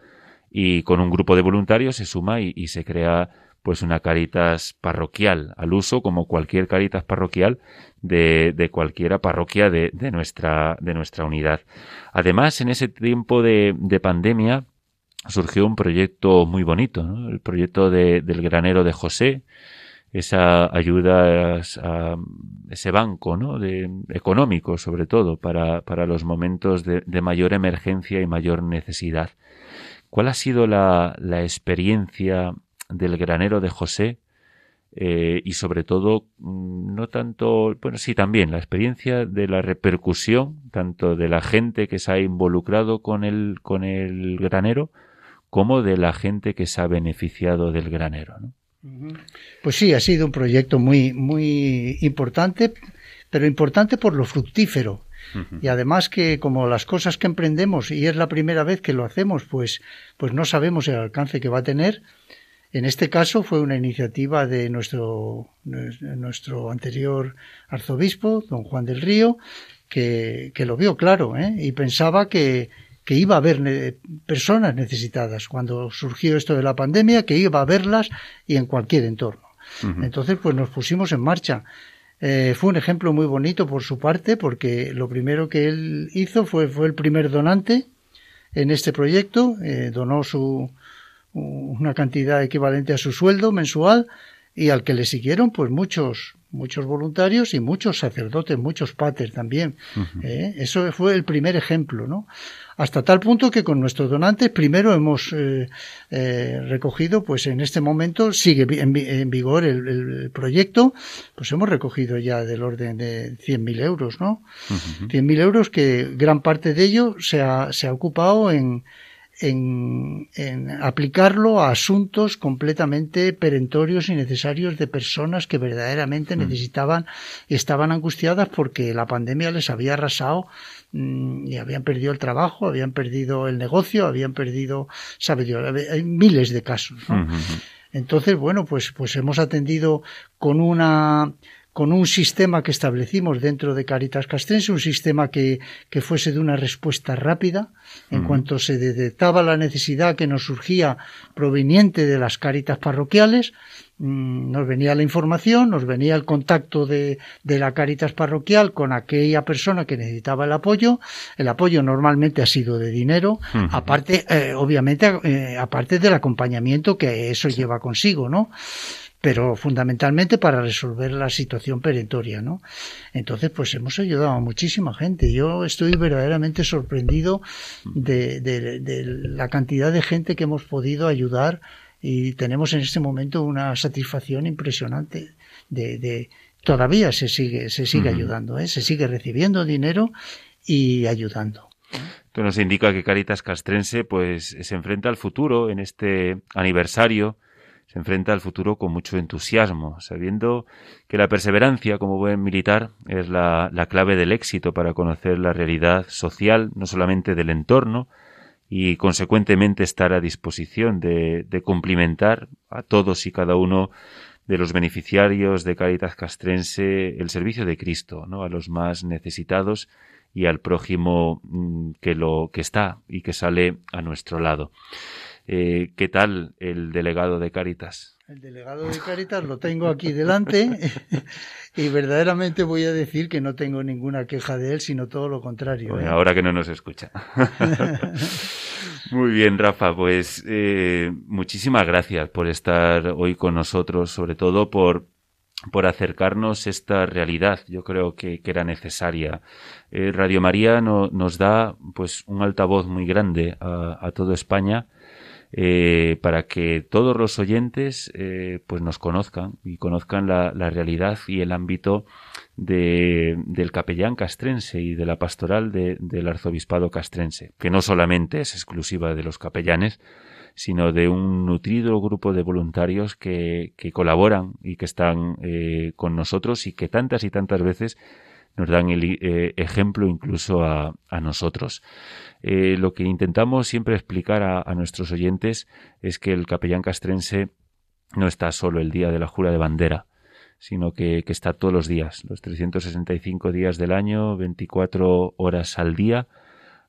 y con un grupo de voluntarios se suma y se crea pues una caritas parroquial al uso como cualquier caritas parroquial de, de cualquiera parroquia de, de, nuestra, de nuestra unidad. Además, en ese tiempo de, de pandemia, surgió un proyecto muy bonito, el proyecto de, del granero de José, esa ayuda, a ese banco ¿no? de, económico, sobre todo, para, para los momentos de, de, mayor emergencia y mayor necesidad. ¿Cuál ha sido la, la experiencia del granero de José? Eh, y sobre todo, mm, no tanto, bueno, sí también la experiencia de la repercusión, tanto de la gente que se ha involucrado con el, con el granero, como de la gente que se ha beneficiado del granero. ¿no? Pues sí, ha sido un proyecto muy, muy importante, pero importante por lo fructífero. Y además que como las cosas que emprendemos y es la primera vez que lo hacemos, pues, pues no sabemos el alcance que va a tener. En este caso fue una iniciativa de nuestro, nuestro anterior arzobispo, don Juan del Río, que, que lo vio claro ¿eh? y pensaba que, que iba a haber personas necesitadas cuando surgió esto de la pandemia, que iba a verlas y en cualquier entorno. Entonces, pues nos pusimos en marcha. Eh, fue un ejemplo muy bonito por su parte, porque lo primero que él hizo fue, fue el primer donante en este proyecto, eh, donó su, una cantidad equivalente a su sueldo mensual y al que le siguieron pues muchos muchos voluntarios y muchos sacerdotes, muchos pater también. ¿eh? Eso fue el primer ejemplo, ¿no? Hasta tal punto que con nuestros donantes primero hemos eh, eh, recogido, pues en este momento sigue en, vigor el, proyecto, pues hemos recogido ya del orden de 100.000 euros, ¿no? 100.000 euros que gran parte de ello se ha, se ha ocupado en, en, en, aplicarlo a asuntos completamente perentorios y necesarios de personas que verdaderamente mm. necesitaban y estaban angustiadas porque la pandemia les había arrasado mm, y habían perdido el trabajo, habían perdido el negocio, habían perdido, sabe Dios, hay miles de casos. ¿no? Entonces, bueno, pues, pues hemos atendido con una con un sistema que establecimos dentro de Caritas Castrense, un sistema que, que fuese de una respuesta rápida. En cuanto se detectaba la necesidad que nos surgía proveniente de las Caritas parroquiales, mm, nos venía la información, nos venía el contacto de, de, la Caritas parroquial con aquella persona que necesitaba el apoyo. El apoyo normalmente ha sido de dinero, aparte, eh, obviamente, eh, aparte del acompañamiento que eso lleva consigo, ¿no? Pero fundamentalmente para resolver la situación perentoria, ¿no? Entonces, pues hemos ayudado a muchísima gente. Yo estoy verdaderamente sorprendido de, de, la cantidad de gente que hemos podido ayudar y tenemos en este momento una satisfacción impresionante de, de todavía se sigue se sigue ayudando, ¿eh? se sigue recibiendo dinero y ayudando. Esto nos indica que Caritas Castrense pues se enfrenta al futuro en este aniversario se enfrenta al futuro con mucho entusiasmo, sabiendo que la perseverancia como buen militar es la, clave del éxito para conocer la realidad social, no solamente del entorno, y consecuentemente estar a disposición de, de cumplimentar a todos y cada uno de los beneficiarios de Caritas Castrense el servicio de Cristo, ¿no? a los más necesitados y al prójimo mm, que lo que está y que sale a nuestro lado. Eh, ¿Qué tal el delegado de Caritas? El delegado de Caritas lo tengo aquí delante y verdaderamente voy a decir que no tengo ninguna queja de él, sino todo lo contrario. ¿eh? Ahora que no nos escucha. Muy bien, Rafa, pues eh, muchísimas gracias por estar hoy con nosotros, sobre todo por por acercarnos esta realidad. Yo creo que, era necesaria. Radio María nos da pues un altavoz muy grande a, a toda España eh, para que todos los oyentes eh, pues nos conozcan y conozcan la, realidad y el ámbito de, del capellán castrense y de la pastoral del arzobispado castrense, que no solamente es exclusiva de los capellanes, sino de un nutrido grupo de voluntarios que, que colaboran y que están eh, con nosotros y que tantas y tantas veces nos dan el eh, ejemplo incluso a, nosotros. Eh, lo que intentamos siempre explicar a, nuestros oyentes es que el capellán castrense no está solo el día de la jura de bandera, sino que, está todos los días, los 365 días del año, 24 horas al día,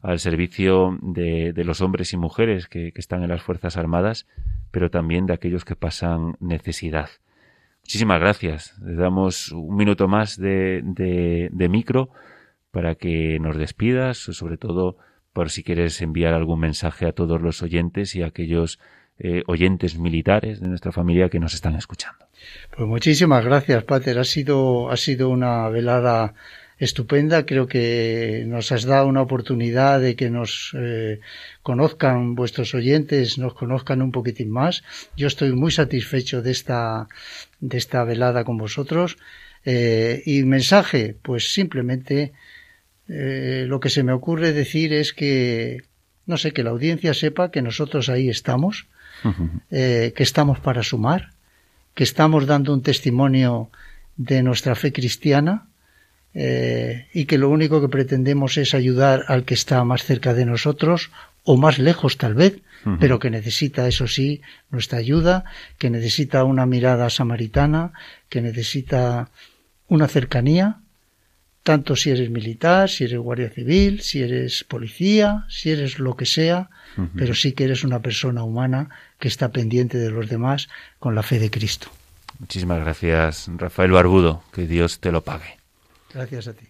al servicio de, los hombres y mujeres que, están en las Fuerzas Armadas, pero también de aquellos que pasan necesidad. Muchísimas gracias. Les damos un minuto más de, de, de micro para que nos despidas, sobre todo por si quieres enviar algún mensaje a todos los oyentes y a aquellos eh, oyentes militares de nuestra familia que nos están escuchando. Pues muchísimas gracias, Pater. Ha sido, ha sido una velada estupenda. Creo que nos has dado una oportunidad de que nos eh, conozcan vuestros oyentes, nos conozcan un poquitín más. Yo estoy muy satisfecho de esta, de esta velada con vosotros. Eh, y mensaje, pues simplemente eh, lo que se me ocurre decir es que, no sé, que la audiencia sepa que nosotros ahí estamos, que estamos para sumar, que estamos dando un testimonio de nuestra fe cristiana eh, y que lo único que pretendemos es ayudar al que está más cerca de nosotros o más lejos tal vez, pero que necesita, eso sí, nuestra ayuda, que necesita una mirada samaritana, que necesita una cercanía, tanto si eres militar, si eres guardia civil, si eres policía, si eres lo que sea, pero sí que eres una persona humana que está pendiente de los demás con la fe de Cristo. Muchísimas gracias, Rafael Barbudo. Que Dios te lo pague. Gracias a ti.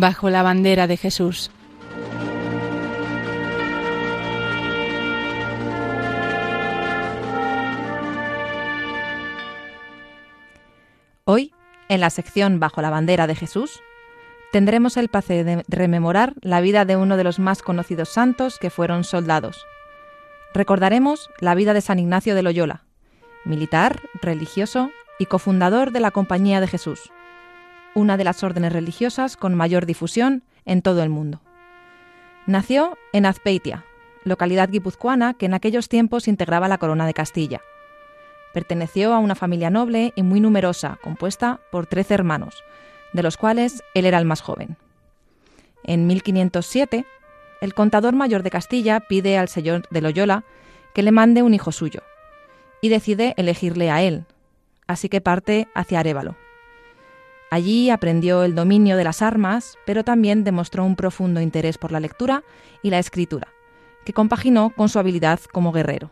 Bajo la bandera de Jesús. Hoy, en la sección Bajo la bandera de Jesús, tendremos el placer de rememorar la vida de uno de los más conocidos santos que fueron soldados. Recordaremos la vida de San Ignacio de Loyola, militar, religioso y cofundador de la Compañía de Jesús una de las órdenes religiosas con mayor difusión en todo el mundo. Nació en Azpeitia, localidad guipuzcoana que en aquellos tiempos integraba la corona de Castilla. Perteneció a una familia noble y muy numerosa, compuesta por trece hermanos, de los cuales él era el más joven. En 1507, el contador mayor de Castilla pide al señor de Loyola que le mande un hijo suyo, y decide elegirle a él, así que parte hacia Arévalo. Allí aprendió el dominio de las armas, pero también demostró un profundo interés por la lectura y la escritura, que compaginó con su habilidad como guerrero.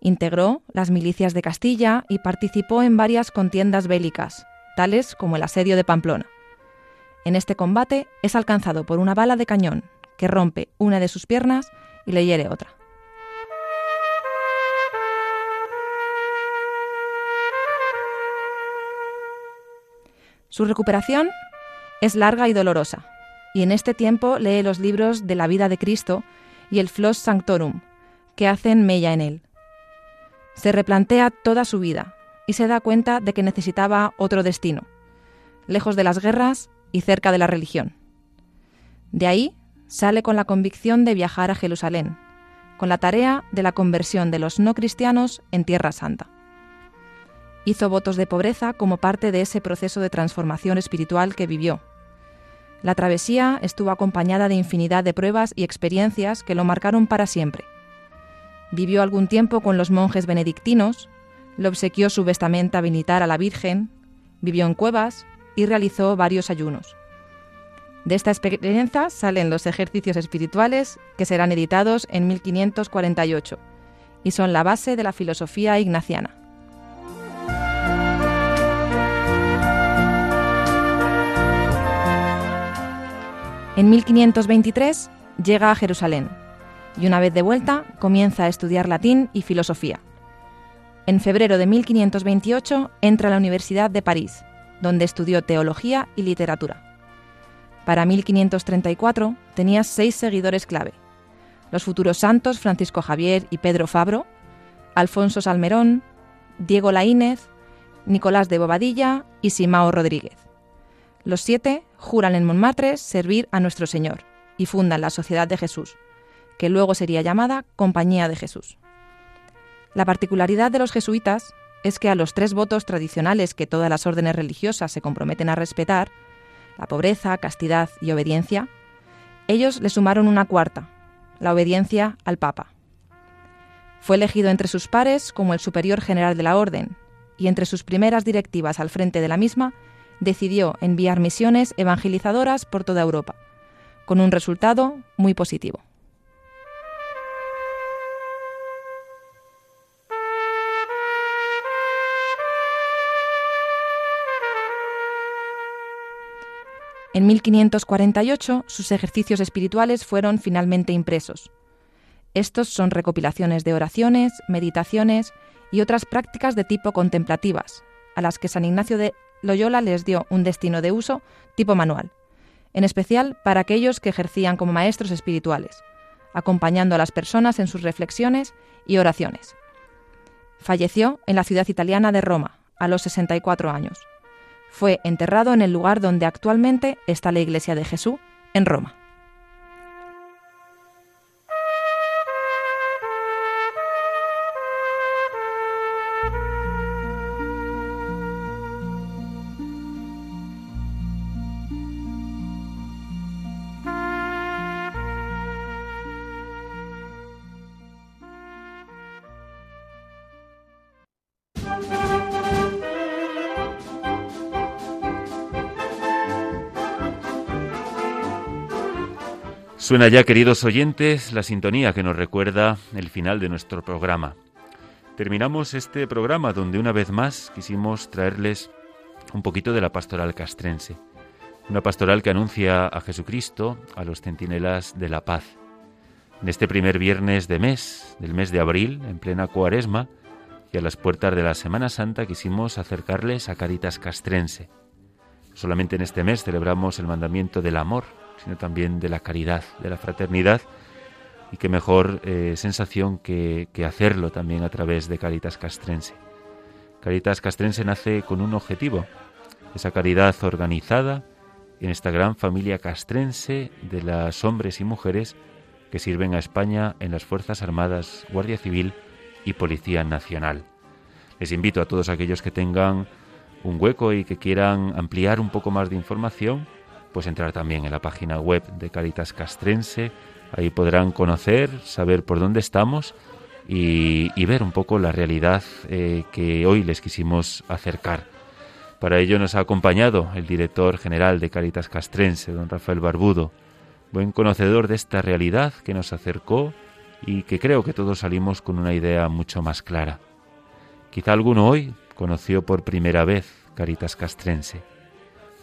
Integró las milicias de Castilla y participó en varias contiendas bélicas, tales como el asedio de Pamplona. En este combate es alcanzado por una bala de cañón que rompe una de sus piernas y le hiere otra. Su recuperación es larga y dolorosa, y en este tiempo lee los libros de la vida de Cristo y el Flos Sanctorum, que hacen mella en él. Se replantea toda su vida y se da cuenta de que necesitaba otro destino, lejos de las guerras y cerca de la religión. De ahí sale con la convicción de viajar a Jerusalén, con la tarea de la conversión de los no cristianos en Tierra Santa. Hizo votos de pobreza como parte de ese proceso de transformación espiritual que vivió. La travesía estuvo acompañada de infinidad de pruebas y experiencias que lo marcaron para siempre. Vivió algún tiempo con los monjes benedictinos, le obsequió su vestamenta militar a la Virgen, vivió en cuevas y realizó varios ayunos. De esta experiencia salen los ejercicios espirituales que serán editados en 1548 y son la base de la filosofía ignaciana. En 1523 llega a Jerusalén y una vez de vuelta comienza a estudiar latín y filosofía. En febrero de 1528 entra a la Universidad de París, donde estudió teología y literatura. Para 1534 tenía seis seguidores clave, los futuros santos Francisco Javier y Pedro Fabro, Alfonso Salmerón, Diego Laínez, Nicolás de Bobadilla y Simao Rodríguez. Los siete juran en Montmartre servir a nuestro Señor y fundan la Sociedad de Jesús, que luego sería llamada Compañía de Jesús. La particularidad de los jesuitas es que a los tres votos tradicionales que todas las órdenes religiosas se comprometen a respetar, la pobreza, castidad y obediencia, Ellos le sumaron una cuarta, la obediencia al Papa. Fue elegido entre sus pares como el superior general de la Orden, y entre sus primeras directivas al frente de la misma, decidió enviar misiones evangelizadoras por toda Europa, con un resultado muy positivo. En 1548 sus ejercicios espirituales fueron finalmente impresos. Estos son recopilaciones de oraciones, meditaciones y otras prácticas de tipo contemplativas, a las que San Ignacio de Loyola les dio un destino de uso tipo manual, en especial para aquellos que ejercían como maestros espirituales, acompañando a las personas en sus reflexiones y oraciones. Falleció en la ciudad italiana de Roma, a los 64 años. Fue enterrado en el lugar donde actualmente está la Iglesia de Jesús, en Roma. Suena ya, queridos oyentes, la sintonía que nos recuerda el final de nuestro programa. Terminamos este programa donde una vez más quisimos traerles un poquito de la pastoral castrense. Una pastoral que anuncia a Jesucristo a los centinelas de la paz. En este primer viernes de mes, del mes de abril, en plena cuaresma, y a las puertas de la Semana Santa quisimos acercarles a Caritas Castrense. Solamente en este mes celebramos el mandamiento del amor, sino también de la caridad, de la fraternidad, y qué mejor eh, sensación que, que hacerlo también a través de Caritas Castrense. Caritas Castrense nace con un objetivo, esa caridad organizada en esta gran familia castrense de las hombres y mujeres que sirven a España en las Fuerzas Armadas, Guardia Civil y Policía Nacional. Les invito a todos aquellos que tengan un hueco y que quieran ampliar un poco más de información, pues entrar también en la página web de Caritas Castrense. Ahí podrán conocer, saber por dónde estamos y, ver un poco la realidad eh, que hoy les quisimos acercar. Para ello nos ha acompañado el director general de Caritas Castrense, don Rafael Barbudo, buen conocedor de esta realidad que nos acercó y que creo que todos salimos con una idea mucho más clara. Quizá alguno hoy conoció por primera vez Caritas Castrense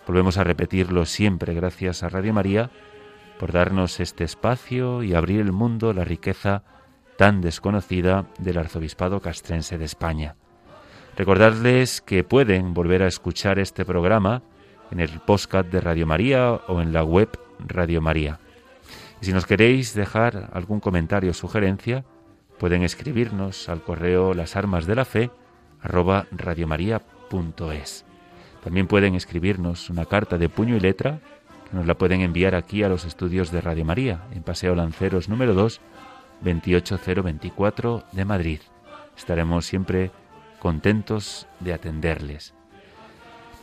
Volvemos a repetirlo siempre gracias a Radio María por darnos este espacio y abrir el mundo la riqueza tan desconocida del arzobispado castrense de España. Recordarles que pueden volver a escuchar este programa en el podcast de Radio María o en la web Radio María. Y si nos queréis dejar algún comentario o sugerencia, pueden escribirnos al correo lasarmasdelafe arroba radiomaria.es. También pueden escribirnos una carta de puño y letra que nos la pueden enviar aquí a los estudios de Radio María, en Paseo Lanceros número 2, 28024 de Madrid. Estaremos siempre contentos de atenderles.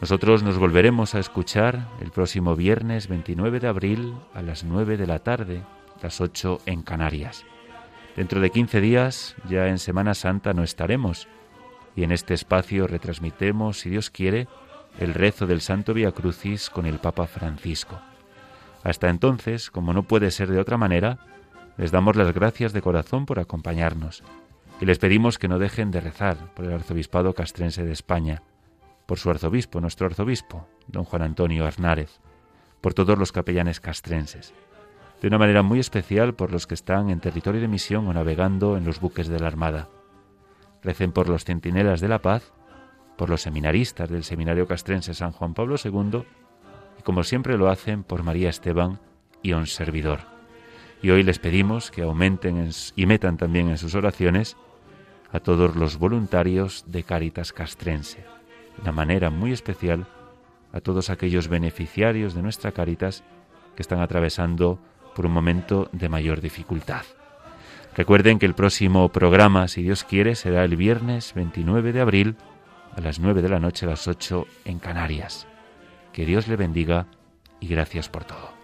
Nosotros nos volveremos a escuchar el próximo viernes 29 de abril a las 9 de la tarde, las 8 en Canarias. Dentro de 15 días, ya en Semana Santa, no estaremos y en este espacio retransmitemos, si Dios quiere, el rezo del Santo Via Crucis con el Papa Francisco. Hasta entonces, como no puede ser de otra manera, les damos las gracias de corazón por acompañarnos y les pedimos que no dejen de rezar por el arzobispado castrense de España, por su arzobispo, nuestro arzobispo, don Juan Antonio Arnárez, por todos los capellanes castrenses, de una manera muy especial por los que están en territorio de misión o navegando en los buques de la Armada. Recen por los centinelas de la paz por los seminaristas del Seminario Castrense San Juan Pablo II y como siempre lo hacen por María Esteban y un servidor. Y hoy les pedimos que aumenten y metan también en sus oraciones a todos los voluntarios de Cáritas Castrense, de una manera muy especial a todos aquellos beneficiarios de nuestra Cáritas que están atravesando por un momento de mayor dificultad. Recuerden que el próximo programa, si Dios quiere, será el viernes 29 de abril a las nueve de la noche, a las ocho en Canarias. Que Dios le bendiga y gracias por todo.